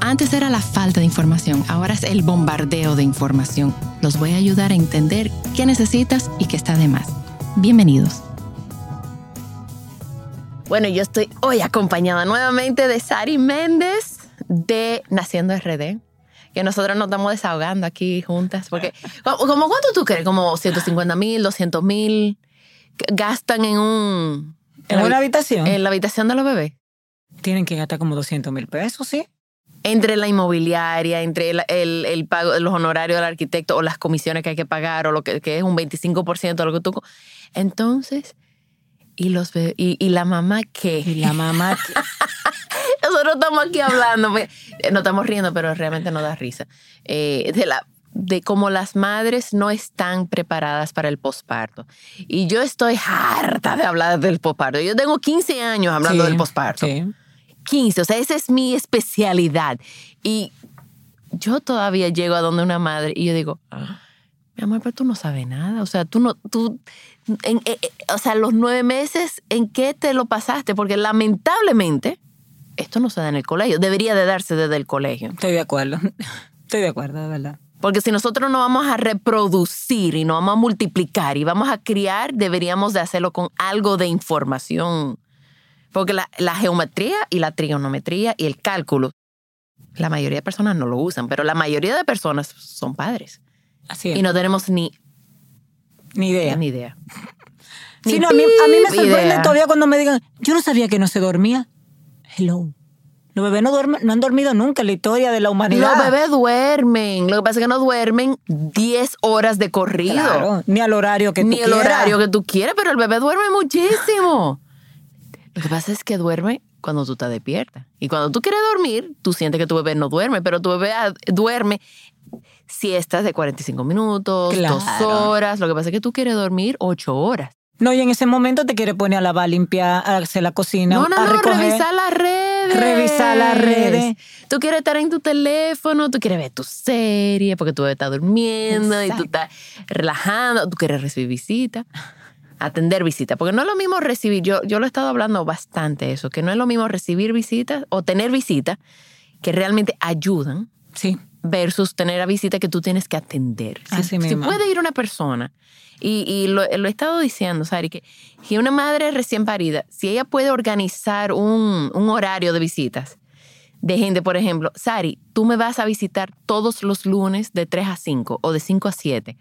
Antes era la falta de información, ahora es el bombardeo de información. Los voy a ayudar a entender qué necesitas y qué está de más. Bienvenidos. Bueno, yo estoy hoy acompañada nuevamente de Sari Méndez de Naciendo RD. Que nosotros nos estamos desahogando aquí juntas. Porque, ¿como cuánto tú crees? ¿Como 150 mil, 200 mil? ¿Gastan en un. ¿En una habitación? En la habitación de los bebés. Tienen que gastar como 200 mil pesos, ¿sí? Entre la inmobiliaria, entre el, el, el pago de los honorarios del arquitecto o las comisiones que hay que pagar o lo que, que es un 25% de lo que tú. Entonces, ¿y, los? ¿Y, y la mamá qué? Y la mamá qué? Nosotros estamos aquí hablando, pues, nos estamos riendo, pero realmente no da risa. Eh, de la de cómo las madres no están preparadas para el posparto. Y yo estoy harta de hablar del posparto. Yo tengo 15 años hablando Sí, del posparto. Sí. 15, o sea, esa es mi especialidad. Y yo todavía llego a donde una madre y yo digo, "Ah, mi amor, pero tú no sabes nada. O sea, tú no, tú, en- eh, eh, o sea, los nueve meses, ¿en qué te lo pasaste? Porque lamentablemente, esto no se da en el colegio. Debería de darse desde el colegio. Estoy de acuerdo. Estoy de acuerdo, de verdad. Porque si nosotros no vamos a reproducir y no vamos a multiplicar y vamos a criar, deberíamos de hacerlo con algo de información. Porque la, la geometría y la trigonometría y el cálculo, la mayoría de personas no lo usan, pero la mayoría de personas son padres. Así es. Y no tenemos ni, Ni idea. ni idea. Sí, Ni no, a, mí, a mí me sorprende idea. todavía cuando me digan, yo no sabía que no se dormía. Hello. Los bebés no, duermen, no han dormido nunca en la historia de la humanidad. Los bebés duermen. Lo que pasa es que no duermen 10 horas de corrido. Claro, ni al horario que ni tú quieras. horario que tú quieras, pero el bebé duerme muchísimo. Lo que pasa es que duerme cuando tú estás despierta. Y cuando tú quieres dormir, tú sientes que tu bebé no duerme, pero tu bebé ah, duerme siestas de 45 minutos, Claro. dos horas. Lo que pasa es que tú quieres dormir ocho horas. No, y en ese momento te quiere poner a lavar, limpiar, a hacer la cocina, No, no, a no, revisar las redes. Revisar las redes. Tú quieres estar en tu teléfono, tú quieres ver tu serie porque tu bebé está durmiendo y tú estás relajando, tú quieres recibir visitas, atender visitas. Porque no es lo mismo recibir, yo, yo lo he estado hablando bastante eso, que no es lo mismo recibir visitas o tener visitas que realmente ayudan Sí, versus tener a visita que tú tienes que atender. Si, Así si mismo. puede ir una persona, y, y lo, lo he estado diciendo, Sari, que, que una madre recién parida, si ella puede organizar un, un horario de visitas de gente, por ejemplo, Sari, tú me vas a visitar todos los lunes de 3 a 5 o de 5 a 7.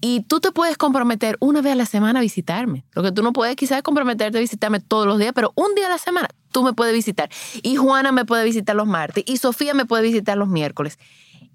Y tú te puedes comprometer una vez a la semana a visitarme. Lo que tú no puedes quizás es comprometerte a visitarme todos los días, pero un día a la semana tú me puedes visitar. Y Juana me puede visitar los martes y Sofía me puede visitar los miércoles.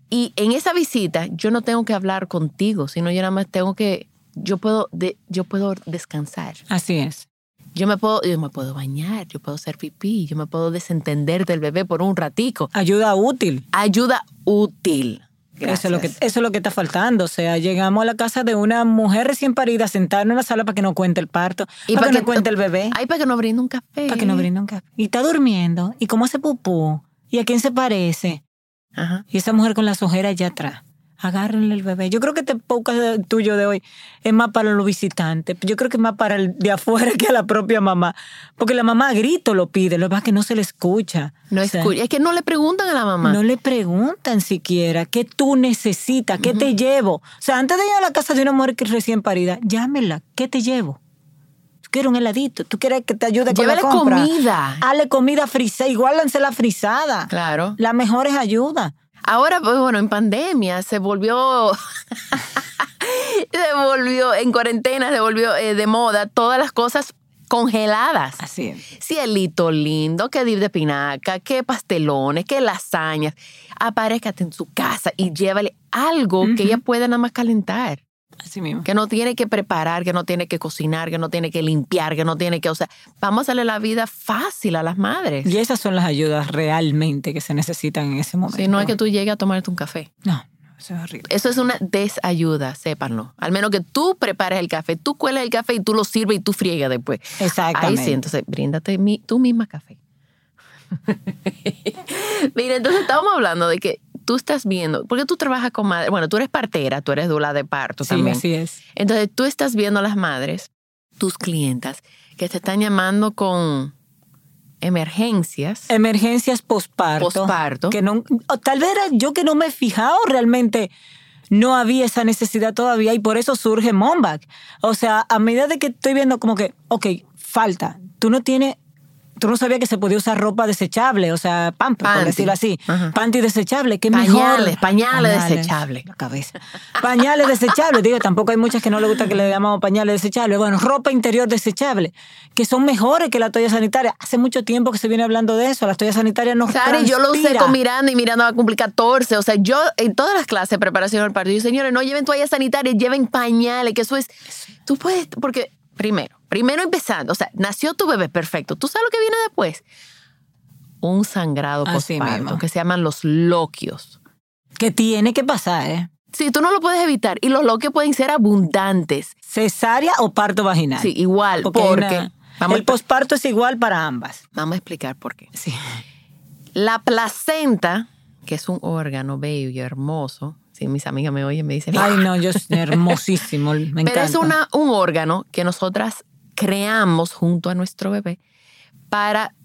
Y en esa visita yo no tengo que hablar contigo, sino yo nada más tengo que, yo puedo, de, yo puedo descansar. así es. Yo me, puedo, yo me puedo bañar, yo puedo hacer pipí, yo me puedo desentender del bebé por un ratico. Ayuda útil. Ayuda útil. Eso es, lo que, eso es lo que está faltando. O sea, llegamos a la casa de una mujer recién parida sentada en una sala para que nos cuente el parto, Y para, para que que- nos cuente el bebé, Ay, para que nos brinde un café. para que nos brinde un café. Y está durmiendo. ¿Y cómo hace pupú? ¿Y a quién se parece? Ajá. Y esa mujer con las ojeras allá atrás. Agárrenle el bebé. Yo creo que este podcast tuyo de hoy es más para los visitantes. Yo creo que es más para el de afuera que a la propia mamá. Porque la mamá a grito lo pide, lo que pasa es que no se le escucha. No O sea, escucha. Es que no le preguntan a la mamá. No le preguntan siquiera qué tú necesitas, qué te llevo. O sea, antes de ir a la casa de una mujer que es recién parida, llámela, ¿qué te llevo? Tú quieres un heladito, tú quieres que te ayude con la compra. comida. Hazle comida frisada, igual la frisada. Claro. La mejor es ayuda. Ahora, pues, bueno, en pandemia se volvió. volvió, en cuarentena se volvió eh, de moda todas las cosas congeladas. Así es. Cielito lindo, que dip de pinaca, que pastelones, que lasañas. Aparézcate en su casa y llévale algo que ella pueda nada más calentar. Así mismo. Que no tiene que preparar, que no tiene que cocinar, que no tiene que limpiar, que no tiene que, o sea, vamos a hacerle la vida fácil a las madres. Y esas son las ayudas realmente que se necesitan en ese momento. Si no es que tú llegues a tomarte un café. No, eso es horrible. Eso es una desayuda, sépanlo. Al menos que tú prepares el café, tú cuelas el café y tú lo sirves y tú friegas después. Ahí Exactamente. sí, entonces bríndate mi- tú misma café. Mira, entonces estábamos hablando de que tú estás viendo, porque tú trabajas con madres, bueno, tú eres partera, tú eres dula de parto Sí, también. así es. Entonces tú estás viendo a las madres, tus clientas, que te están llamando con emergencias. Emergencias posparto. Posparto. Que no, tal vez era yo que no me he fijado realmente. No había esa necesidad todavía y por eso surge Momback. O sea, a medida de que estoy viendo como que, ok, falta. Tú no tienes, tú no sabías que se podía usar ropa desechable, o sea, pamper, por decirlo así. Ajá. Panty desechable, qué Pañales, mejor. pañales desechables. La cabeza. Pañales desechables. Digo, tampoco hay muchas que no le gusta que le llamamos pañales desechables. Bueno, ropa interior desechable, que son mejores que la toalla sanitaria. Hace mucho tiempo que se viene hablando de eso. Las toallas sanitarias no Sari, yo lo usé con Miranda y Miranda va a cumplir 14. O sea, yo en todas las clases de preparación del parto, yo, señores, no lleven toallas sanitarias, lleven pañales, que eso es. Tú puedes, porque primero, primero empezando, o sea, nació tu bebé perfecto. ¿Tú sabes lo que viene después? Un sangrado postparto, que se llaman los loquios. Que tiene que pasar, ¿eh? Sí, tú no lo puedes evitar. Y los loquios pueden ser abundantes. Cesárea o parto vaginal. Sí, igual, Porque porque. vamos, el posparto es igual para ambas. vamos a explicar por qué. Sí. La placenta, que es un órgano bello y hermoso, si mis amigas me oyen, me dicen, Ay, no, yo es hermosísimo. Me encanta. pero es una, un órgano que nosotras creamos junto a nuestro bebé para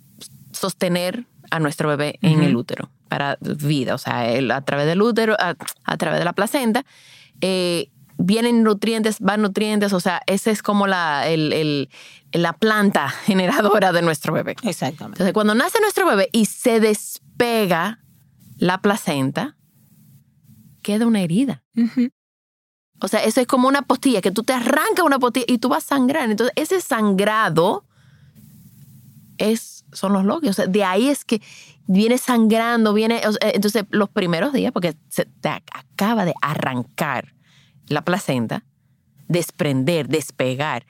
sostener a nuestro bebé en el útero, para vida, o sea, el- a través del útero, a, a través de la placenta, eh, vienen nutrientes, van nutrientes, o sea, esa es como la, el- el- la planta generadora de nuestro bebé. Exactamente. Entonces, cuando nace nuestro bebé y se despega la placenta, queda una herida. O sea, eso es como una postilla, que tú te arrancas una postilla y tú vas a sangrar. Entonces, ese sangrado es, son los loquios. O sea, de ahí es que viene sangrando, viene. o sea, entonces, los primeros días, porque se te ac- acaba de arrancar la placenta, desprender, despegar.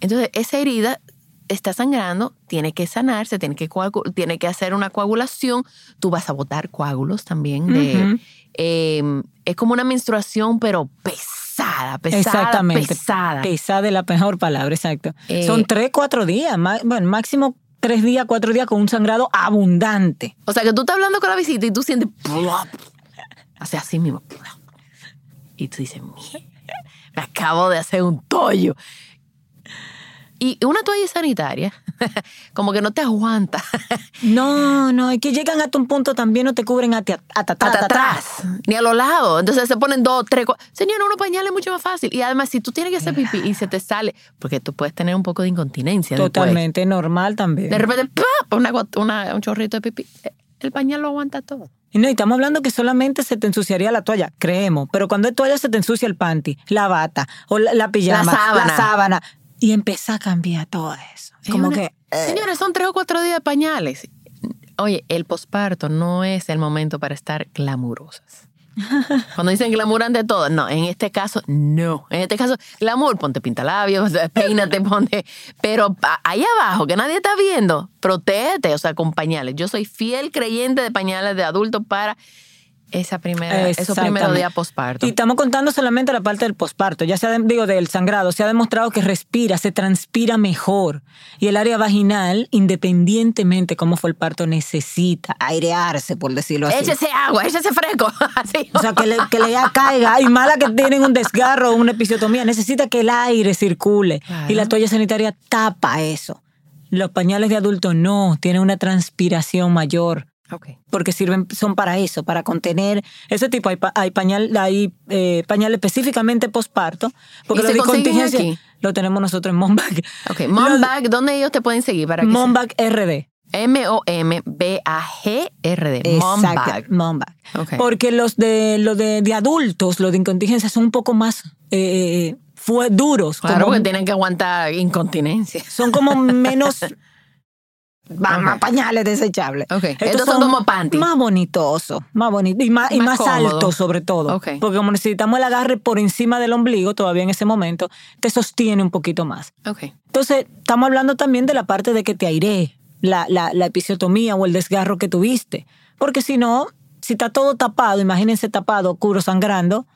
Entonces, esa herida está sangrando, tiene que sanarse, tiene que, tiene que hacer una coagulación. Tú vas a botar coágulos también. De. Eh, es como una menstruación, pero pesada, pesada, Exactamente. pesada. Pesada es la mejor palabra, exacto. Eh, Son tres, cuatro días. Bueno, máximo tres días, cuatro días con un sangrado abundante. O sea, que tú estás hablando con la visita y tú sientes... Hace así mismo. Y tú dices, "Mierda, me acabo de hacer un tollo. Y una toalla sanitaria, como que no te aguanta. No, no, es que llegan hasta un punto también no te cubren hasta, atrás, ni a los lados. Entonces se ponen dos, tres, cuatro. Señora, uno pañal es mucho más fácil. Y además, si tú tienes que hacer pipí y se te sale, porque tú puedes tener un poco de incontinencia. después. Totalmente normal también. De repente, ¡pap! Una, una- un chorrito de pipí. El pañal lo aguanta todo. Y no, y estamos hablando que solamente se te ensuciaría la toalla, creemos. Pero cuando es toalla se te ensucia el panty, la bata, o la, la pijama, La sábana. la sábana. Y empieza a cambiar todo eso. Es Como una- que. eh, Señores, son tres o cuatro días de pañales. Oye, el posparto no es el momento para estar glamurosas. Cuando dicen glamour ante todo, no, en este caso, no. En este caso, glamour, ponte pintalabios, peínate, ponte. Pero ahí abajo, que nadie está viendo, protégete, o sea, con pañales. Yo soy fiel creyente de pañales de adulto para esa primera, esos primeros días posparto. Y estamos contando solamente la parte del posparto, ya sea, digo, del sangrado. Se ha demostrado que respira, se transpira mejor. Y el área vaginal, independientemente cómo fue el parto, necesita airearse, por decirlo así. Échese agua, échese fresco. Así. O sea, que le, que le ya caiga. Y mala que tienen un desgarro o una episiotomía. Necesita que el aire circule. Claro. Y la toalla sanitaria tapa eso. Los pañales de adulto no, tienen una transpiración mayor. Ok. Porque sirven, son para eso, para contener ese tipo. Hay, pa- hay pañal, hay eh, pañales específicamente posparto. Porque ¿Y lo se de contingencia aquí? lo tenemos nosotros en Mombac. Ok, Momback, ¿dónde ellos te pueden seguir para Mombac RD. M-O-M-B-A-G-R-D. Exacto, Mombac. Ok. Porque los de los de, de adultos, los de incontingencia, son un poco más eh, fue duros. Claro, como- porque tienen que aguantar incontinencia. son como menos va- más pañales desechables. Ok, estos son como panty. Más bonitosos, más bonitos y más, y Más más altos sobre todo. Porque como necesitamos el agarre por encima del ombligo todavía en ese momento, te sostiene un poquito más. Entonces, estamos hablando también de la parte de que te airee la, la, la episiotomía o el desgarro que tuviste. Porque si no, si está todo tapado, imagínense tapado, oscuro, sangrando,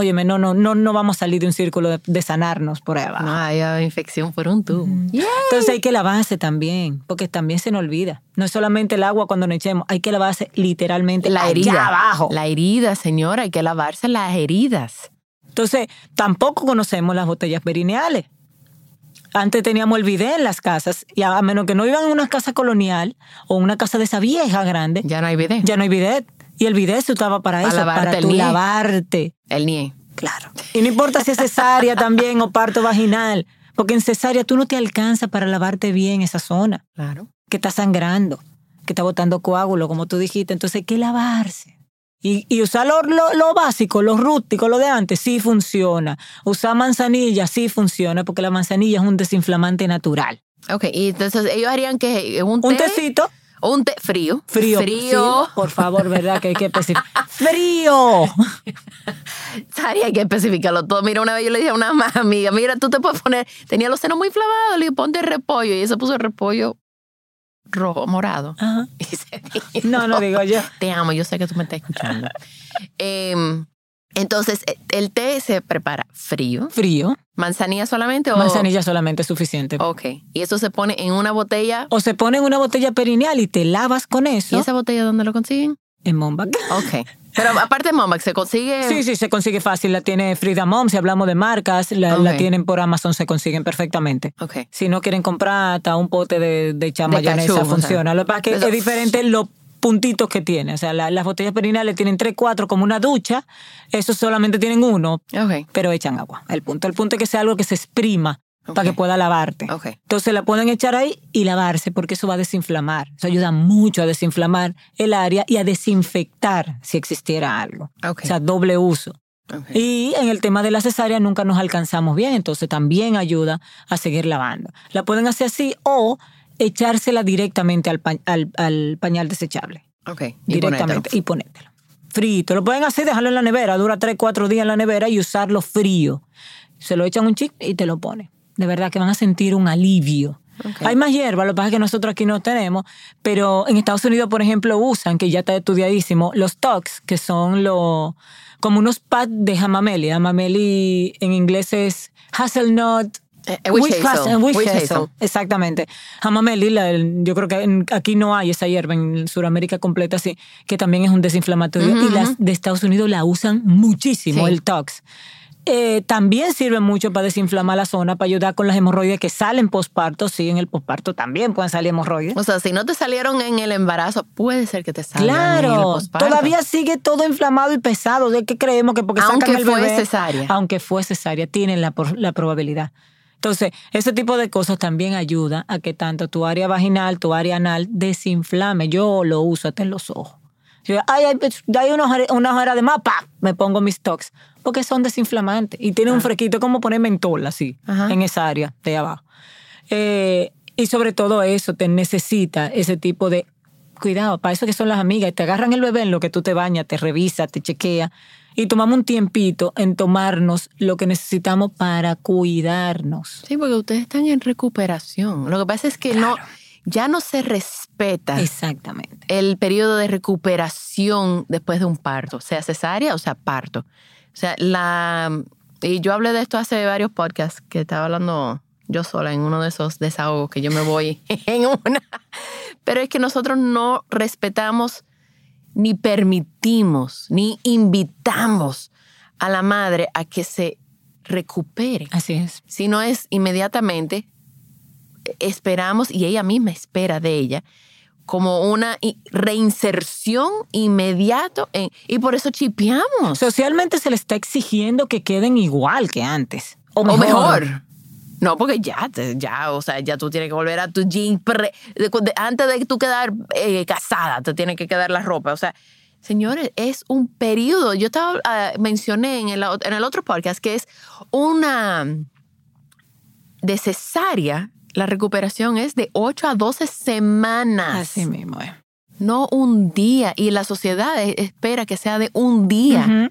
óyeme, no, no, no, no vamos a salir de un círculo de, de sanarnos por ahí abajo. No hay ah, infección por un tubo. Entonces hay que lavarse también, porque también se nos olvida. No es solamente el agua cuando nos echemos, hay que lavarse literalmente La allá herida. abajo. La herida, señora, hay que lavarse las heridas. Entonces, tampoco conocemos las botellas perineales. Antes teníamos el bidet en las casas, y a a menos que no iban en una casa colonial o una casa de esa vieja grande, Ya no hay video. ya no hay bidet. Y el bidet se usaba para Para eso, lavarte para el tú nie. lavarte. El NIE. Claro. Y no importa si es cesárea también o parto vaginal, porque en cesárea tú no te alcanzas para lavarte bien esa zona. Claro. que está sangrando, que está botando coágulo, como tú dijiste. Entonces hay que lavarse. Y, y usar lo, lo- lo básico, lo rústico, lo de antes, sí funciona. Usar manzanilla, sí funciona, porque la manzanilla es un desinflamante natural. Ok, y entonces ellos harían que un té. Un tecito o un té frío. frío. Frío. sí, por favor, ¿verdad? Que hay que especificar. ¡Frío! Sari, hay que especificarlo todo. Mira, una vez yo le dije a una amiga, mira, tú te puedes poner, tenía los senos muy inflamados, le dije, ponte repollo. Y ella se puso repollo rojo, morado. Ajá. Y se dijo, No, no digo yo. Te amo, yo sé que tú me estás escuchando. Em, entonces, eh, el té se prepara frío. Frío. ¿Manzanilla solamente o...? Manzanilla solamente es suficiente. Ok. Y eso se pone en una botella. O se pone en una botella perineal y te lavas con ¿Y eso esa botella dónde lo consiguen? en Mombac. Ok. Pero aparte de Momax, se consigue... Sí, sí, se consigue fácil. La tiene Frida Mom, si hablamos de marcas, la, tienen por Amazon, se consiguen perfectamente. Ok. Si no quieren comprar hasta un pote de, de De mayonesa, cachú, o sea. funciona. Lo que pasa es que es diferente los puntitos que tiene. O sea, la- las botellas perinales tienen tres, cuatro como una ducha. Esos solamente tienen uno, pero echan agua. El punto, el punto es que sea algo que se exprima para que pueda lavarte. Entonces la pueden echar ahí y lavarse porque eso va a desinflamar. Eso ayuda mucho a desinflamar el área y a desinfectar si existiera algo. O sea, doble uso. Y en el tema de la cesárea nunca nos alcanzamos bien, entonces también ayuda a seguir lavando. La pueden hacer así o echársela directamente al, pa- al- al pañal desechable. Ok. Directamente. Y ponértelo. Frito. Lo pueden hacer, dejarlo en la nevera, dura 3, 4 días en la nevera y usarlo frío. Se lo echan un chip y te lo ponen. De verdad que van a sentir un alivio. Hay más hierba, lo que pasa es que nosotros aquí no tenemos, pero en Estados Unidos, por ejemplo, usan, que ya está estudiadísimo, los tox, que son los como unos pads de jamameli. Jamameli en inglés es hazelnut. Eh, eh, witch hazel. hazel, witch Witch hazel, hazel. Exactamente. Jamameli, la- el- yo creo que aquí no hay esa hierba, en Sudamérica completa sí, que también es un desinflamatorio. Y las de Estados Unidos la usan muchísimo, Sí. el tox. Eh, también sirve mucho para desinflamar la zona, para ayudar con las hemorroides que salen posparto. Sí, en el posparto también pueden salir hemorroides. O sea, si no te salieron en el embarazo, puede ser que te salgan en el Claro, posparto. todavía sigue todo inflamado y pesado. ¿De qué creemos que porque Aunque sacan el fue bebé, cesárea. Aunque fue cesárea, tienen la, la probabilidad. Entonces, ese tipo de cosas también ayuda a que tanto tu área vaginal, tu área anal desinflame. Yo lo uso hasta en los ojos. Yo, ay, ay, pues, hay una ojera, una ojera de más, ¡pam! me pongo mis tox. Porque son desinflamantes. Y tienen un fresquito como poner mentol así, Ajá. en esa área de abajo. Eh, y sobre todo eso, te necesita ese tipo de cuidado. Para eso que son las amigas. Te agarran el bebé en lo que tú te bañas, te revisa, te chequea. Y tomamos un tiempito en tomarnos lo que necesitamos para cuidarnos. Sí, porque ustedes están en recuperación. Lo que pasa es que no, ya no se respeta Exactamente. el periodo de recuperación después de un parto, sea cesárea o sea parto. O sea, la y yo hablé de esto hace varios podcasts que estaba hablando yo sola en uno de esos desahogos que yo me voy en una. Pero es que nosotros no respetamos ni permitimos ni invitamos a la madre a que se recupere. Así es. Si no es inmediatamente, esperamos, y ella misma espera de ella, como una reinserción inmediato. en- y por eso chipeamos. Socialmente se le está exigiendo que queden igual que antes. O o mejor. No, porque ya, ya, o sea, ya tú tienes que volver a tu jean pre- antes de tú quedar eh, casada, te tiene que quedar la ropa. O sea, Señores, es un periodo. Yo estaba, ah, mencioné en el, en el otro podcast que es una de cesárea, la recuperación es de 8 a 12 semanas. Así mismo es. No un día. Y la sociedad espera que sea de un día.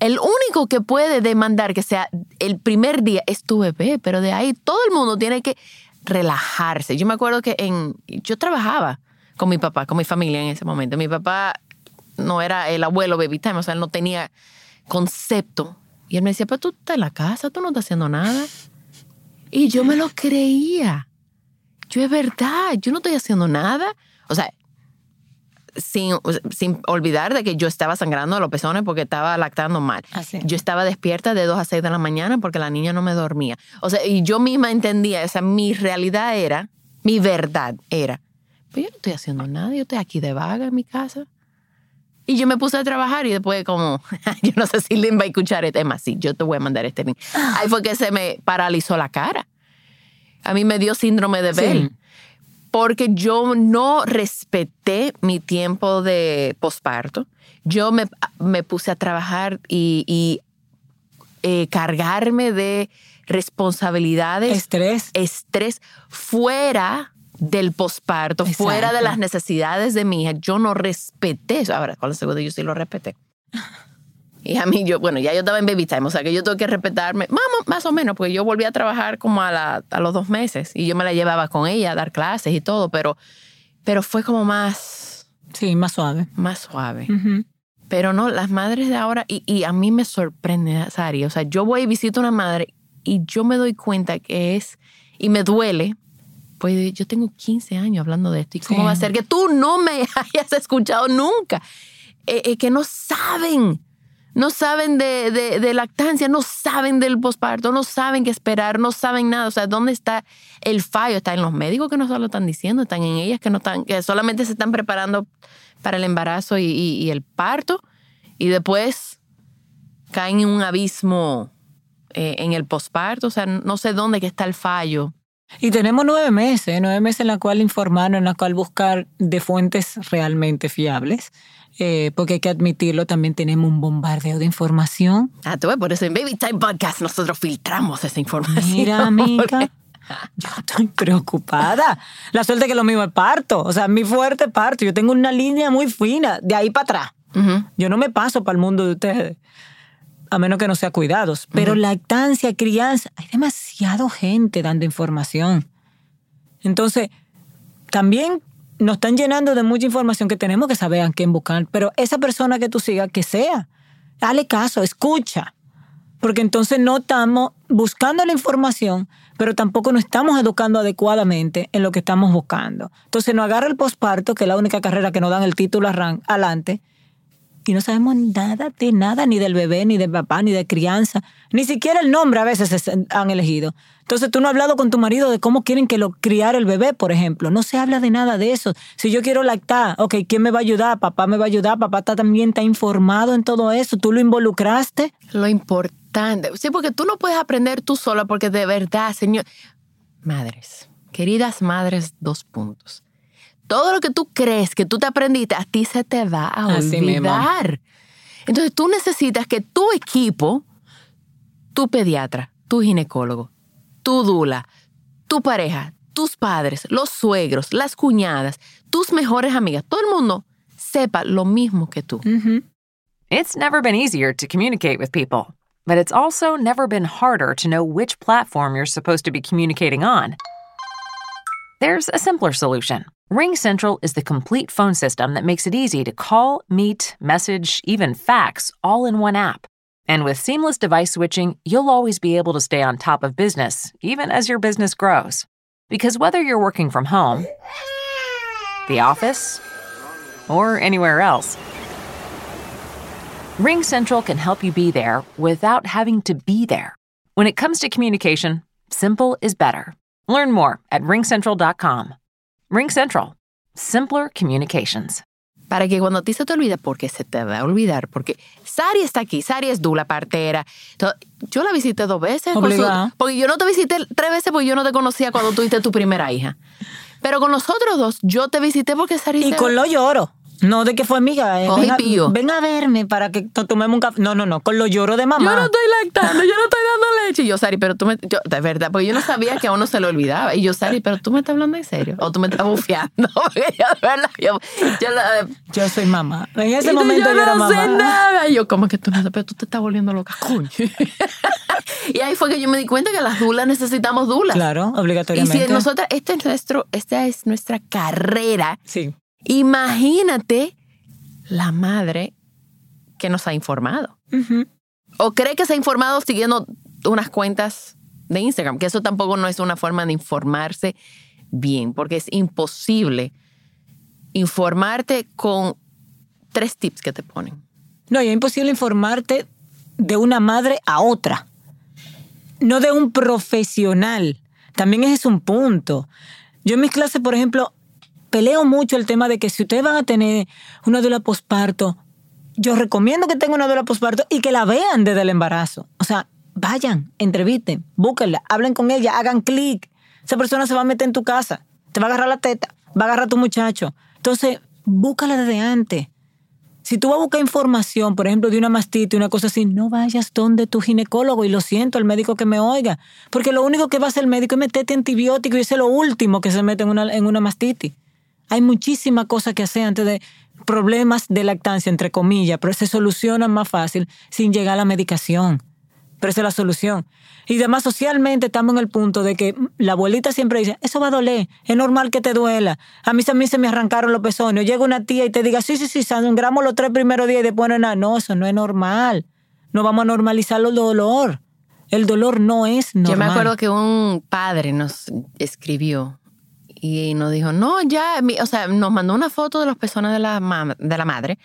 El único que puede demandar que sea el primer día es tu bebé, pero de ahí todo el mundo tiene que relajarse. Yo me acuerdo que en, yo trabajaba con mi papá, con mi familia en ese momento. Mi papá no era el abuelo baby time, o sea, él no tenía concepto. Y él me decía, pero tú estás en la casa, tú no estás haciendo nada. Y yo me lo creía. Yo es verdad, yo no estoy haciendo nada. O sea, sin, sin olvidar de que yo estaba sangrando los pezones porque estaba lactando mal. Así. Yo estaba despierta de 2 a 6 de la mañana porque la niña no me dormía. O sea, y yo misma entendía, o sea, mi realidad era, mi verdad era, pues yo no estoy haciendo nada, yo estoy aquí de vaga en mi casa. Y yo me puse a trabajar y después como, yo no sé si Lynn va a escuchar este, es más, sí, yo te voy a mandar este link. Ahí fue que se me paralizó la cara. A mí me dio síndrome de Sí. Porque yo no respeté mi tiempo de posparto. Yo me, me puse a trabajar y, y, eh, cargarme de responsabilidades, Estrés. estrés fuera del posparto, fuera de las necesidades de mi hija. Yo no respeté eso. Ahora, con la segunda yo sí lo respeté. Y a mí, yo, bueno, ya yo estaba en baby time, o sea que yo tengo que respetarme, más, más o menos, porque yo volví a trabajar como a, la- a los dos meses y yo me la llevaba con ella a dar clases y todo, pero, pero fue como más, Sí, más suave. más suave. Ujú. Pero no, las madres de ahora, y, y a mí me sorprende, Sari, o sea, yo voy y visito a una madre y yo me doy cuenta que es, y me duele, pues yo tengo 15 años hablando de esto, ¿y cómo Sí. va a ser que tú no me hayas escuchado nunca? Eh, eh, que no saben, no saben de, de- lactancia, no saben del posparto, no saben qué esperar, no saben nada, o sea, ¿dónde está el fallo? Está en los médicos que no se lo están diciendo, están en ellas que no están, que solamente se están preparando para el embarazo y, el parto y después caen en un abismo eh, en el posparto, o sea, no sé dónde está el fallo. Y tenemos nueve meses, nueve meses en la cual informar, en la cual buscar de fuentes realmente fiables, eh, porque hay que admitirlo, también tenemos un bombardeo de información. Ah, tú ves, por eso en Baby Time Podcast nosotros filtramos esa información. Mira, amiga, yo estoy preocupada. La suerte que lo mío es parto, o sea, mi fuerte parto. Yo tengo una línea muy fina, de ahí para atrás. Yo no me paso para el mundo de ustedes, a menos que no sea cuidados. Pero lactancia, crianza, hay demasiado gente dando información. Entonces, también nos están llenando de mucha información que tenemos que saber a quién buscar. Pero esa persona que tú sigas, que sea, dale caso, escucha. Porque entonces no estamos buscando la información, pero tampoco nos estamos educando adecuadamente en lo que estamos buscando. Entonces nos agarra el posparto, que es la única carrera que nos dan el título adelante, y no sabemos nada de nada, ni del bebé, ni del papá, ni de crianza, ni siquiera el nombre a veces han elegido. Entonces tú no has hablado con tu marido de cómo quieren que lo criar el bebé, por ejemplo. No se habla de nada de eso. Si yo quiero lactar, ok, ¿quién me va a ayudar? Papá me va a ayudar, papá está- también está informado en todo eso. ¿Tú lo involucraste? Lo importante. Sí, porque tú no puedes aprender tú sola, porque de verdad, señor. Madres, queridas madres, dos puntos. Todo lo que tú crees que tú te aprendiste, a ti se te va a Así mismo. olvidar. Entonces tú necesitas que tu equipo, tu pediatra, tu ginecólogo, tu dula, tu pareja, tus padres, los suegros, las cuñadas, tus mejores amigas, todo el mundo sepa lo mismo que tú. It's never been easier to communicate with people, but it's also never been harder to know which platform you're supposed to be communicating on. There's a simpler solution. Ring Central is the complete phone system that makes it easy to call, meet, message, even fax all in one app. And with seamless device switching, you'll always be able to stay on top of business, even as your business grows. Because whether you're working from home, the office, or anywhere else, Ring Central can help you be there without having to be there. When it comes to communication, simple is better. Learn more at ringcentral.com. Ring Central, simpler communications. para que cuando a ti se te olvide, porque se te va a olvidar, porque Sari está aquí, Sari es dula, partera. Yo la visité dos veces. su- Obligada. porque yo no te visité tres veces porque yo no te conocía cuando tuviste tu primera hija. Pero con los otros dos, yo te visité porque Sari Y se- con lo lloro. No, de que fue amiga. eh, Coge ven, a, pío. ven a verme para que to- tomemos un café. No, no, no, con los lloros de mamá. Yo no estoy lactando, yo no estoy dando leche. Y yo, Sari, pero tú me. Yo, de verdad, porque yo no sabía que a uno se le olvidaba. Y yo, Sari, pero tú me estás hablando en serio. O tú me estás bufiando. Porque yo, de verdad, yo, yo la- Yo soy mamá. En ese Y momento yo, yo era no mamá. sé nada. Y yo, como que tú no sabes, pero tú te estás volviendo loca, coño. y ahí fue que yo me di cuenta que las dulas necesitamos dulas. Claro, Y obligatoriamente. si nosotras, este es nuestro, esta es nuestra carrera, Sí. Imagínate la madre que nos ha informado. O cree que se ha informado siguiendo unas cuentas de Instagram, que eso tampoco no es una forma de informarse bien, porque es imposible informarte con tres tips que te ponen. No, y es imposible informarte de una madre a otra. No de un profesional. También ese es un punto. Yo en mis clases, por ejemplo, peleo mucho el tema de que si ustedes van a tener una duela posparto, yo recomiendo que tengan una duela posparto y que la vean desde el embarazo. O sea, vayan, entrevisten, búsquenla, hablen con ella, hagan clic. Esa persona se va a meter en tu casa, te va a agarrar la teta, va a agarrar a tu muchacho. Entonces, búscala desde antes. Si tú vas a buscar información, por ejemplo, de una mastitis, una cosa así, no vayas donde tu ginecólogo y lo siento al médico que me oiga, porque lo único que va a hacer el médico es meterte antibiótico y eso es lo último que se mete en una, en una mastitis. Hay muchísimas cosas que hacer antes de problemas de lactancia, entre comillas, pero se solucionan más fácil sin llegar a la medicación. Pero esa es la solución. Y además, socialmente estamos en el punto de que la abuelita siempre dice, eso va a doler, es normal que te duela. A mí también se me arrancaron los pezones. Llega una tía y te diga, sí, sí, sí, sangramos los tres primeros días y después no nada. No, eso no es normal. No vamos a normalizar el dolor. El dolor no es normal. Yo me acuerdo que un padre nos escribió y nos dijo, no, ya, o sea, nos mandó una foto de los pezones de la, de la madre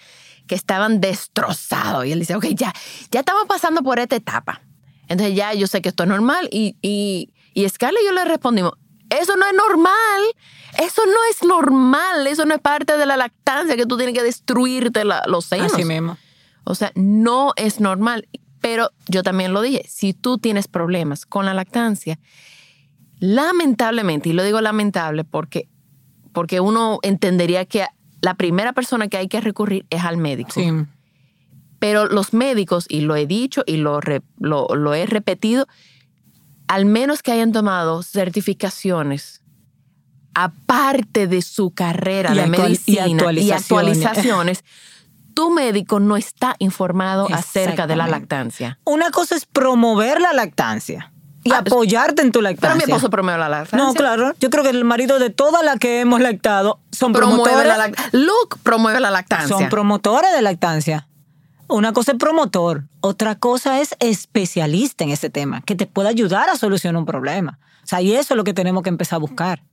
que estaban destrozados. Y él dice, ok, ya, ya estamos pasando por esta etapa. Entonces ya yo sé que esto es normal. Y, y, y Scarlett y yo le respondimos, eso no es normal. Eso no es normal. Eso no es parte de la lactancia que tú tienes que destruirte la- los senos. Así mismo. O sea, no es normal. Pero yo también lo dije, si tú tienes problemas con la lactancia, lamentablemente, y lo digo lamentable porque, porque uno entendería que la primera persona que hay que recurrir es al médico. Sí. Pero los médicos, y lo he dicho y lo, lo, lo he repetido, al menos que hayan tomado certificaciones aparte de su carrera Y de actual- y medicina y actualizaciones. actualizaciones, tu médico no está informado acerca de la lactancia. Una cosa es promover la lactancia y Ah, apoyarte en tu Pero lactancia. mi esposo promueve la lactancia. No, claro. Yo creo que el marido de todas las que hemos lactado son Promueve promotores. la. Luke promueve la lactancia. Son promotores de lactancia. Una cosa es promotor, otra cosa es especialista en ese tema, que te pueda ayudar a solucionar un problema. O sea, y eso es lo que tenemos que empezar a buscar.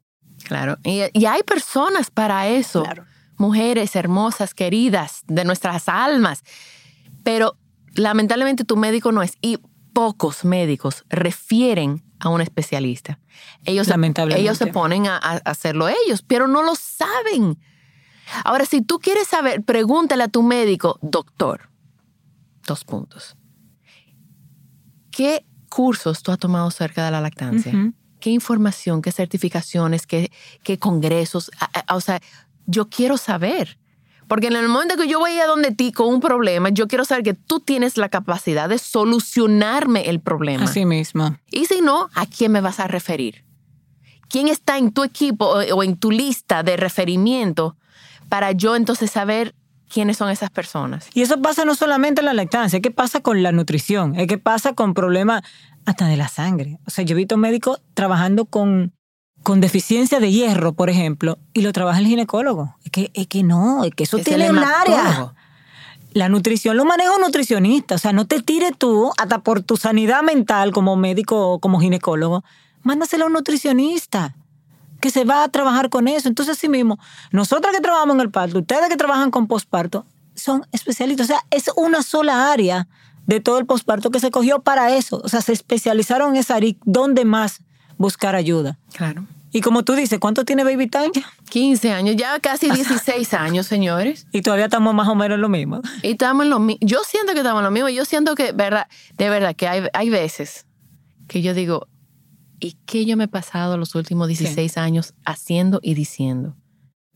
Claro. Y, y hay personas para eso. Claro. Mujeres hermosas, queridas, de nuestras almas. Pero lamentablemente tu médico no es. Y pocos médicos refieren a un especialista. Ellos, Lamentablemente. ellos se ponen a, a hacerlo ellos, pero no lo saben. Ahora, si tú quieres saber, pregúntale a tu médico, doctor, dos puntos. ¿Qué cursos tú has tomado acerca de la lactancia? ¿Qué información, qué certificaciones, qué, qué congresos? A- a- O sea, yo quiero saber. Porque en el momento que yo voy a donde ti con un problema, yo quiero saber que tú tienes la capacidad de solucionarme el problema. Así mismo. Y si no, ¿a quién me vas a referir? ¿Quién está en tu equipo o en tu lista de referimiento para yo entonces saber quiénes son esas personas? Y eso pasa no solamente en la lactancia, es que pasa con la nutrición, es que pasa con problemas hasta de la sangre. O sea, yo he visto médicos trabajando con, con deficiencia de hierro, por ejemplo, y lo trabaja el ginecólogo. Es que, es que no, es que eso Es tiene un área. La nutrición lo maneja un nutricionista. O sea, no te tires tú, hasta por tu sanidad mental como médico o como ginecólogo, mándaselo a un nutricionista que se va a trabajar con eso. Entonces, así mismo, nosotras que trabajamos en el parto, ustedes que trabajan con posparto, son especialistas. O sea, es una sola área de todo el posparto que se cogió para eso. O sea, se especializaron en esa área. y ¿Dónde más buscar ayuda? Claro. Y como tú dices, ¿cuánto tiene Baby Time ya? 15 años, ya casi 16 años, señores. Y todavía estamos más o menos en lo mismo. Y estamos en lo mismo. Yo siento que estamos en lo mismo. Yo siento que, verdad, de verdad, que hay, hay veces que yo digo, ¿y qué yo me he pasado los últimos 16 años haciendo y diciendo?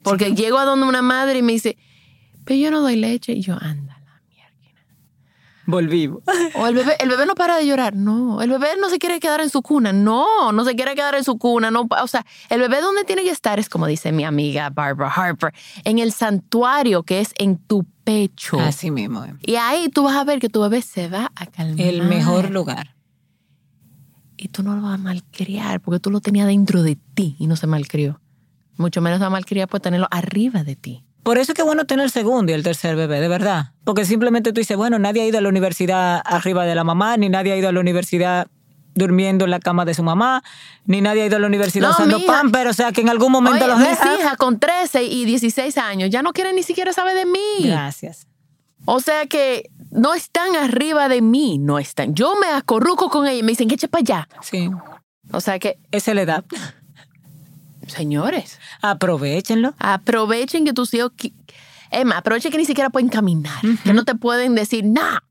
Porque llego a donde una madre y me dice, pero yo no doy leche. Y yo, anda. Volvimos. O el bebé, el bebé no para de llorar. No, el bebé no se quiere quedar en su cuna. No, no se quiere quedar en su cuna. No, o sea, el bebé donde tiene que estar es como dice mi amiga Barbara Harper, en el santuario que es en tu pecho. Así mismo. eh. Y ahí tú vas a ver que tu bebé se va a calmar. El mejor lugar. Y tú no lo vas a malcriar porque tú lo tenías dentro de ti y no se malcrió. Mucho menos va a malcriar por tenerlo arriba de ti. Por eso es que es bueno tener el segundo y el tercer bebé, de verdad. Porque simplemente tú dices, bueno, nadie ha ido a la universidad arriba de la mamá, ni nadie ha ido a la universidad durmiendo en la cama de su mamá, ni nadie ha ido a la universidad No, usando mija. pamper, o sea que en algún momento Oye, los mis deja. hijas con 13 y 16 años ya no quieren ni siquiera saber de mí. Gracias. O sea que no están arriba de mí, no están. Yo me acorruco con ellos y me dicen que eche para allá. Sí, O sea que, esa es la edad. Señores, Aprovechenlo. aprovechen que tus hijos... Emma, aprovechen que ni siquiera pueden caminar, que no te pueden decir nada.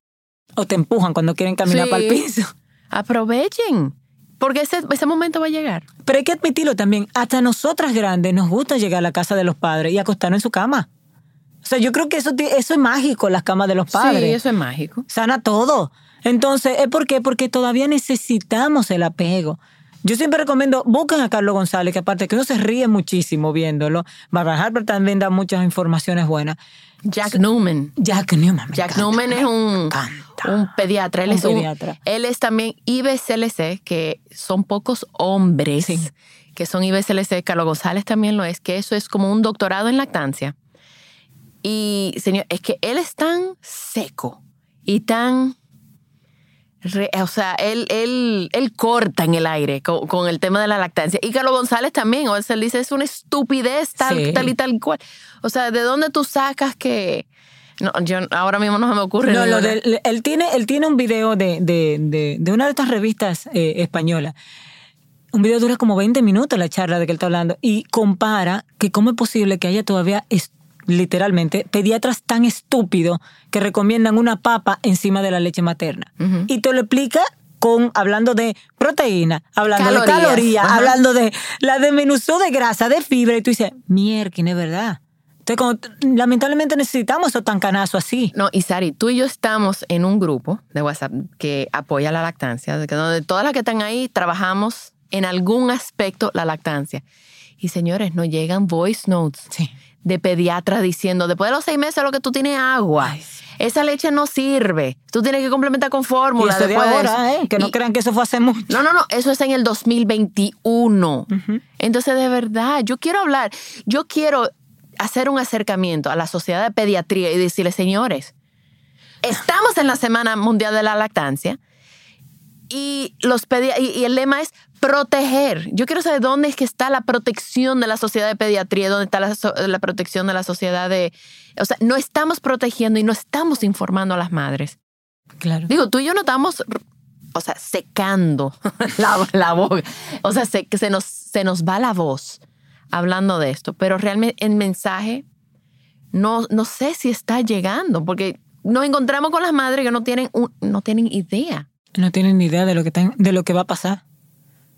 O te empujan cuando quieren caminar Sí. para el piso. Aprovechen, porque ese, ese momento va a llegar. Pero hay que admitirlo también, hasta nosotras grandes nos gusta llegar a la casa de los padres y acostarnos en su cama. O sea, yo creo que eso, eso es mágico, las camas de los padres. Sí, eso es mágico. sana todo. Entonces, ¿es por qué? Porque todavía necesitamos el apego. Yo siempre recomiendo, busquen a Carlos González, que aparte que uno se ríe muchísimo viéndolo. Barbara Harper también da muchas informaciones buenas. Jack Newman. Jack Newman. me Jack encanta, Newman es un, un pediatra. Él Un es un- pediatra. él es también IBCLC, que son pocos hombres Sí. que son IBCLC. Carlos González también lo es, que eso es como un doctorado en lactancia. Y, señor, es que él es tan seco y tan... re- o sea, él, él, él corta en el aire con, con el tema de la lactancia. Y Carlos González también, o sea, él dice, es una estupidez tal, Sí. tal y tal cual. O sea, ¿de dónde tú sacas que...? No, yo ahora mismo no se me ocurre. No, lo del- él, tiene, él tiene un video de, de, de, de una de estas revistas eh, españolas. Un video dura como 20 minutos la charla de que él está hablando y compara que cómo es posible que haya todavía, es- literalmente, pediatras tan estúpidos que recomiendan una papa encima de la leche materna. Y te lo explica con hablando de proteína, hablando de Calorías. calorías, Ajá. hablando de la desmenuzó de grasa, de fibra, y tú dices, mierda, es verdad. Entonces, como, lamentablemente necesitamos esos tancanazos así. No, y Sari, tú y yo estamos en un grupo de WhatsApp que apoya la lactancia, de donde todas las que están ahí trabajamos en algún aspecto la lactancia. Y señores, nos llegan voice notes Sí. De pediatras diciendo, después de los seis meses lo que tú tienes es agua. Ay, sí. Esa leche no sirve. Tú tienes que complementar con Y fórmula. eso de después de ahora, eso". ¿eh? Que no Y- crean que eso fue hace mucho. no, no, no, eso es en el 2021. Entonces, de verdad, yo quiero hablar, yo quiero hacer un acercamiento a la sociedad de pediatría y decirle, señores, estamos en la Semana Mundial de la Lactancia y, los y, y el lema es proteger. Yo quiero saber dónde es que está la protección de la sociedad de pediatría, dónde está la, so- la protección de la sociedad de... O sea, no estamos protegiendo y no estamos informando a las madres. Claro. Digo, tú y yo no estamos, o sea, secando la, la boca. O sea, se, que se nos, se nos va la voz hablando de esto, pero realmente el mensaje no, no sé si está llegando, porque nos encontramos con las madres que no tienen, un- no tienen idea. No tienen ni idea de lo que, están- de lo que va a pasar.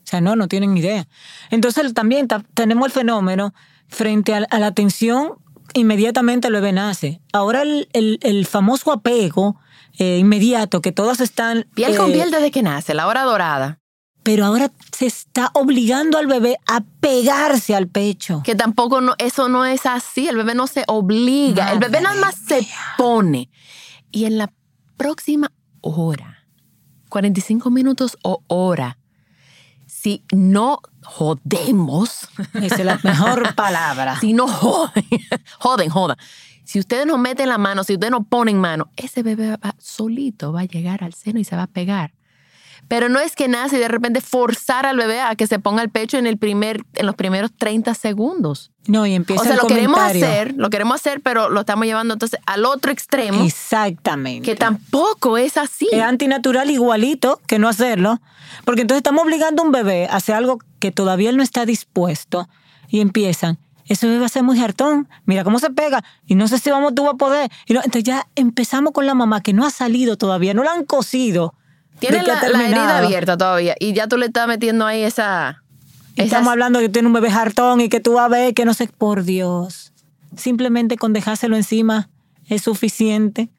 O sea, no, no tienen ni idea. Entonces también ta- tenemos el fenómeno frente a, a la atención, inmediatamente el bebé nace. Ahora el, el- el famoso apego eh, inmediato que todas están... Piel con eh, piel desde que nace, la hora dorada, Pero ahora se está obligando al bebé a pegarse al pecho. que tampoco no, eso no es así, el bebé no se obliga, el bebé nada más se pone. Y en la próxima hora, 45 minutos o hora, si no jodemos, Esa es la mejor palabra. si no joden, joden, jodan. Si ustedes no meten la mano, si ustedes no ponen mano, ese bebé va, solito va a llegar al seno y se va a pegar. Pero no es que nace y de repente forzar al bebé a que se ponga el pecho en, el primer, en los primeros 30 segundos. No, y empieza O sea, el lo queremos hacer, lo queremos hacer, pero lo estamos llevando entonces al otro extremo, Exactamente. que tampoco es así. es antinatural igualito que no hacerlo, porque entonces estamos obligando a un bebé a hacer algo que todavía él no está dispuesto y empiezan, ese bebé va a ser muy hartón, mira cómo se pega y no sé si vamos tú a poder. Y no, entonces ya empezamos con la mamá que no ha salido todavía, no la han cosido. Tiene la, la herida abierta todavía y ya tú le estás metiendo ahí esa... Y esas- estamos hablando que tiene un bebé hartón y que tú vas a ver que no sé, por Dios. Simplemente con dejárselo encima es suficiente.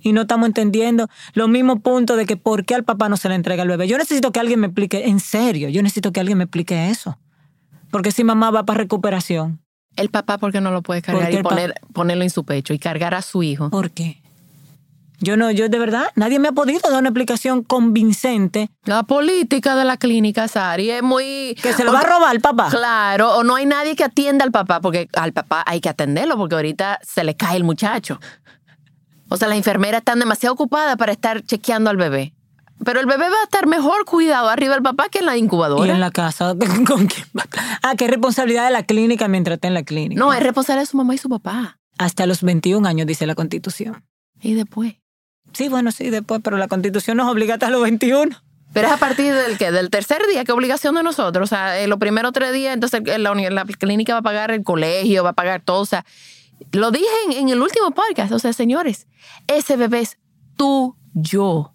Y no estamos entendiendo los mismos puntos de que por qué al papá no se le entrega el bebé. Yo necesito que alguien me explique, en serio, yo necesito que alguien me explique eso. Porque si mamá va para recuperación, El papá, ¿por qué no lo puede cargar y poner, ponerlo en su pecho y cargar a su hijo? ¿por qué? Yo no, yo de verdad, nadie me ha podido dar una explicación convincente La política de la clínica, Sari, es muy... que se lo va a robar el papá. Claro, o no hay nadie que atienda al papá, porque al papá hay que atenderlo, porque ahorita se le cae el muchacho. O sea, las enfermeras están demasiado ocupadas para estar chequeando al bebé. Pero el bebé va a estar mejor cuidado arriba del papá que en la Y incubadora. en la casa, ¿con quién? Ah, qué responsabilidad de la clínica mientras está en la clínica. No, es responsable de su mamá y su papá. Hasta los 21 años, dice la Constitución. Y después. Sí, bueno, sí, después, pero la Constitución nos obliga hasta los 21. Pero es a partir del que del tercer día, que obligación de nosotros. O sea, en los primeros tres días, entonces eh, la, la clínica va a pagar el colegio, va a pagar todo. O sea, lo dije en, en el último podcast. O sea, señores, ese bebé es tuyo.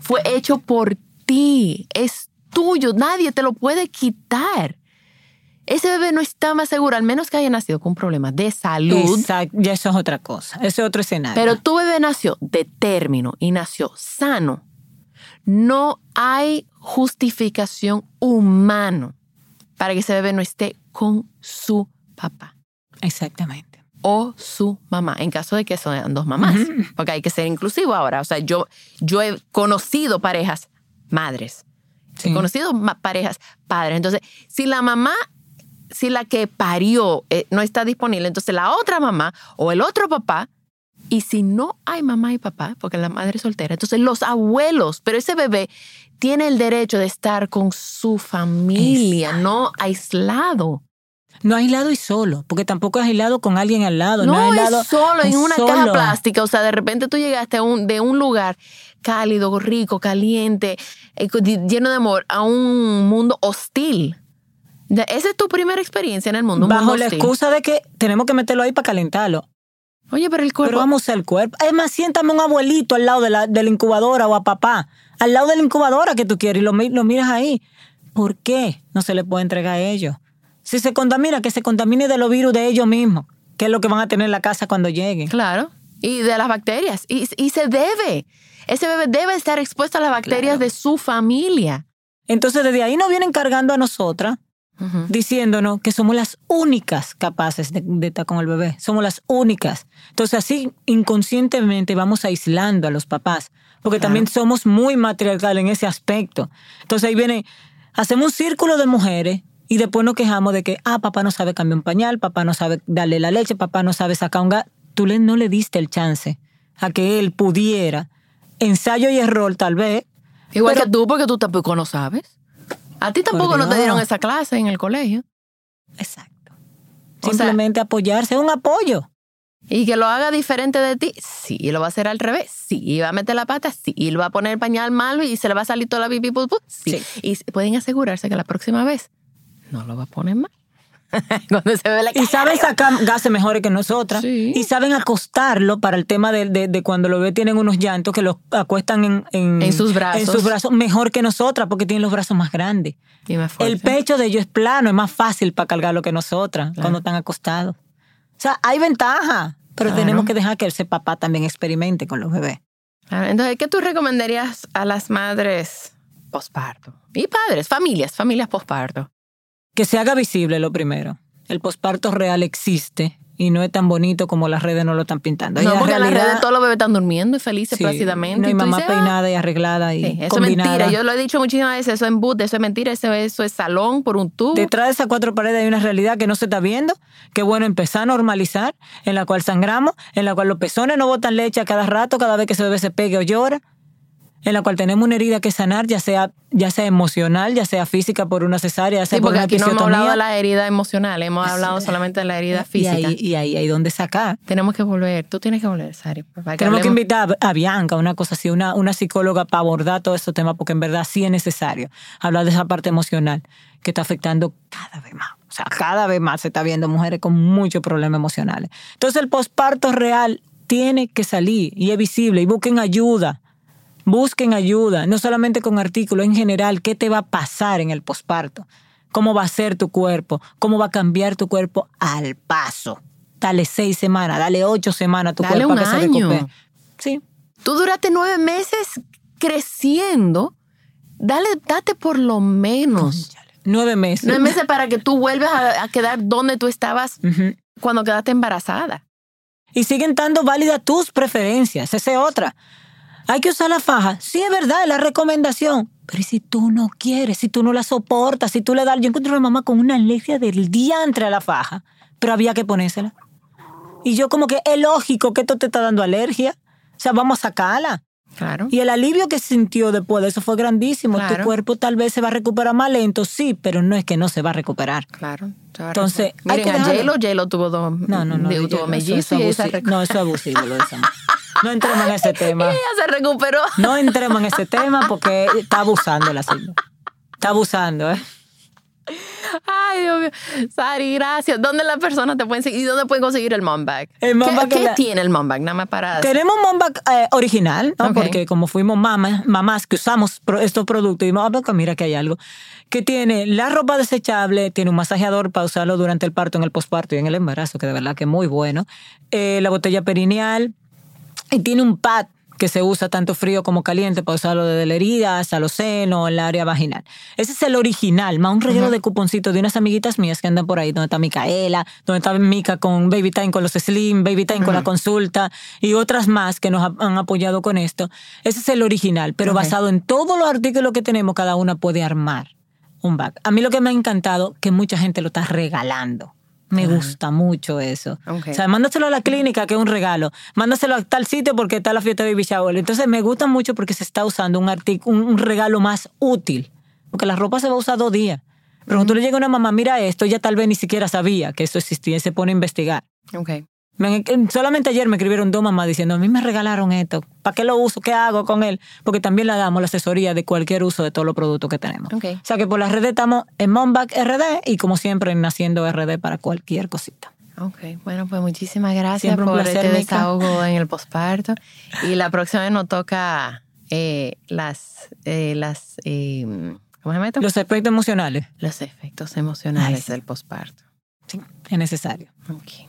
Fue hecho por ti. Es tuyo. Nadie te lo puede quitar. Ese bebé no está más seguro, al menos que haya nacido con problemas de salud. Exacto, ya eso es otra cosa. Ese es otro escenario. Pero tu bebé nació de término y nació sano. No hay justificación humano para que ese bebé no esté con su papá Exactamente. o su mamá, en caso de que sean dos mamás, porque hay que ser inclusivo ahora. O sea, yo, yo he conocido parejas madres, Sí. he conocido parejas padres. Entonces, si la mamá, si la que parió eh, no está disponible, entonces la otra mamá o el otro papá, y si no hay mamá y papá, porque la madre es soltera, entonces los abuelos, pero ese bebé tiene el derecho de estar con su familia, no aislado. No aislado y solo, porque tampoco es aislado con alguien al lado. No, No, aislado, es solo en una solo. caja plástica. O sea, de repente tú llegaste a un, de un lugar cálido, rico, caliente, eh, lleno de amor, a un mundo hostil. Esa es tu primera experiencia en el mundo. un Bajo mundo la hostil. excusa de que tenemos que meterlo ahí para calentarlo. Oye, pero el cuerpo. Pero vamos al cuerpo. Es más, siéntame un abuelito al lado de la, de la incubadora o a papá. Al lado de la incubadora que tú quieres y lo, lo miras ahí. ¿Por qué no se le puede entregar a ellos? Si se contamina, que se contamine de los virus de ellos mismos, que es lo que van a tener en la casa cuando lleguen. Claro. Y de las bacterias. Y, y se debe. Ese bebé debe estar expuesto a las bacterias de su familia. Entonces, desde ahí nos vienen cargando a nosotras, Diciéndonos que somos las únicas capaces de, de estar con el bebé. Somos las únicas. Entonces, así inconscientemente vamos aislando a los papás, porque también somos muy matriarcal en ese aspecto. Entonces, ahí viene, hacemos un círculo de mujeres y después nos quejamos de que, ah, papá no sabe cambiar un pañal, papá no sabe darle la leche, papá no sabe sacar un gato. Tú le, no le diste el chance a que él pudiera, ensayo y error tal vez, Igual Pero- que tú, porque tú tampoco no sabes. A ti tampoco no te dieron esa clase en el colegio. Exacto. O sea- Simplemente apoyarse, es un apoyo. Y que lo haga diferente de ti, sí, lo va a hacer al revés, sí, va a meter la pata, sí, y le va a poner el pañal mal y se le va a salir toda la pipí, sí. Sí. Y pueden asegurarse que la próxima vez no lo va a poner mal. Cuando se ve la Y saben sacar gases mejores que nosotras. Sí. Y saben acostarlo para el tema de, de- de cuando los bebés tienen unos llantos que los acuestan en, en, En sus brazos. en sus brazos mejor que nosotras porque tienen los brazos más grandes. Y más fuerte. El pecho de ellos es plano, es más fácil para cargarlo que nosotras cuando están acostados. O sea, hay ventaja, pero Claro. tenemos que dejar que ese papá también experimente con los bebés. Claro, Entonces, ¿qué tú recomendarías a las madres posparto? Y padres, familias, familias posparto. Que se haga visible lo primero. El posparto real existe y no es tan bonito como las redes no lo están pintando. No, la porque en las redes todos los bebés están durmiendo y felices Sí, plácidamente. No y tú mamá dices, ah, peinada y arreglada y Sí, eso es mentira. Yo lo he dicho muchísimas veces. Eso es embute, eso es mentira. Eso, eso es salón por un tubo. Detrás de esas cuatro paredes hay una realidad que no se está viendo, que bueno empezar a normalizar, en la cual sangramos, en la cual los pezones no botan leche a cada rato, cada vez que ese bebé se pegue o llora, en la cual tenemos una herida que sanar, ya sea, ya sea emocional, ya sea física por una cesárea, ya sea Sí, por porque una aquí no hemos hablado de la herida emocional, hemos hablado solamente de la herida y física. ahí, y ahí hay donde sacar. Tenemos que volver, tú tienes que volver, Sari. para Tenemos que invitar a Bianca, una cosa así, una, una psicóloga para abordar todos esos temas, porque en verdad sí es necesario hablar de esa parte emocional que está afectando cada vez más. O sea, cada vez más se está viendo mujeres con muchos problemas emocionales. Entonces el posparto real tiene que salir y es visible y busquen ayuda. Busquen ayuda, no solamente con artículos, en general, qué te va a pasar en el posparto, cómo va a ser tu cuerpo, cómo va a cambiar tu cuerpo al paso. Dale seis semanas, dale ocho semanas a tu Dale cuerpo un a que se año. recupere. Sí. Tú duraste nueve meses creciendo. Dale, date por lo menos Nueve meses. nueve meses para que tú vuelvas a, a quedar donde tú estabas cuando quedaste embarazada. Y siguen estando válidas tus preferencias. Esa es otra. Hay que usar la faja. Sí, es verdad, es la recomendación. Pero ¿y si tú no quieres, si tú no la soportas, si tú le das... Yo encontré una mamá con una alergia del diantre a la faja, pero había que ponérsela. Y yo como que es lógico que esto te está dando alergia. O sea, vamos a sacarla. Claro. Y el alivio que sintió después de eso fue grandísimo. Claro. Tu cuerpo tal vez se va a recuperar más lento, sí, pero no es que no se va a recuperar. Claro. Entonces, hay miren que a. J-Lo, J-Lo tuvo dos. No, no, no. tuvo y esa recu- No, eso es abusivo lo de esa. No entremos en ese tema. Ella se recuperó. No entremos en ese tema porque está abusando la señora. Está abusando, ¿eh? Ay, Dios mío. Sari, gracias. ¿Dónde las personas te pueden seguir? ¿Y dónde pueden conseguir el mom bag? El mom ¿Qué, bag qué es la- tiene el mom bag? Nada más para... Tenemos Mombac eh, original, ¿no? Porque como fuimos mamás, mamás que usamos pro- estos productos, y pues mira que hay algo. Que tiene la ropa desechable, tiene un masajeador para usarlo durante el parto, en el posparto y en el embarazo, que de verdad que es muy bueno. Eh, la botella perineal. Y tiene un pad que se usa tanto frío como caliente para usarlo desde la herida hasta los senos, el área vaginal. Ese es el original, más un reguero de cuponcitos de unas amiguitas mías que andan por ahí, donde está Micaela, donde está Mica con Baby Time con los Slim, Baby Time con la consulta y otras más que nos ha- han apoyado con esto. Ese es el original, pero basado en todos los artículos que tenemos, cada una puede armar un bag. A mí lo que me ha encantado que mucha gente lo está regalando. Me gusta mucho eso. O sea, mándaselo a la clínica, que es un regalo. Mándaselo a tal sitio porque está la fiesta de baby shower. Entonces me gusta mucho porque se está usando un, artic- un, un regalo más útil. Porque la ropa se va a usar dos días. Pero cuando le llega a una mamá, mira esto, ella tal vez ni siquiera sabía que eso existía y se pone a investigar. Ok. Me- solamente ayer me escribieron dos mamás diciendo, a mí me regalaron esto, ¿para qué lo uso? ¿Qué hago con él? Porque también le damos la asesoría de cualquier uso de todos los productos que tenemos. O sea que por las redes estamos en Momback RD y como siempre en Naciendo RD para cualquier cosita. Ok, bueno, pues muchísimas gracias Siempre por placer, este Mica. desahogo en el posparto. Y la próxima vez nos toca eh, las, eh, las eh, ¿cómo se llama esto? Los aspectos emocionales, Los efectos emocionales Ay, sí. del posparto. sí, es necesario. Ok,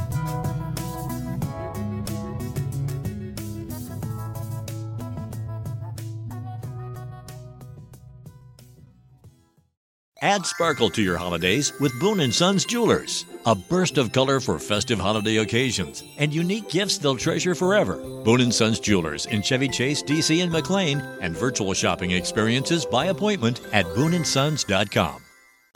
Add sparkle to your holidays with Boon & Sons Jewelers. A burst of color for festive holiday occasions and unique gifts they'll treasure forever. Boon & Sons Jewelers in Chevy Chase, DC, and McLean, and virtual shopping experiences by appointment at booneandsons.com.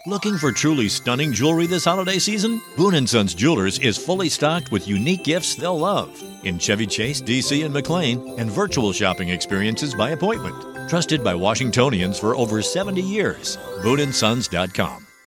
Looking for truly stunning jewelry this holiday season? Boon & Sons Jewelers is fully stocked with unique gifts they'll love in Chevy Chase, DC, and McLean, and virtual shopping experiences by appointment. Trusted by Washingtonians for over 70 years. BooneandSons.com.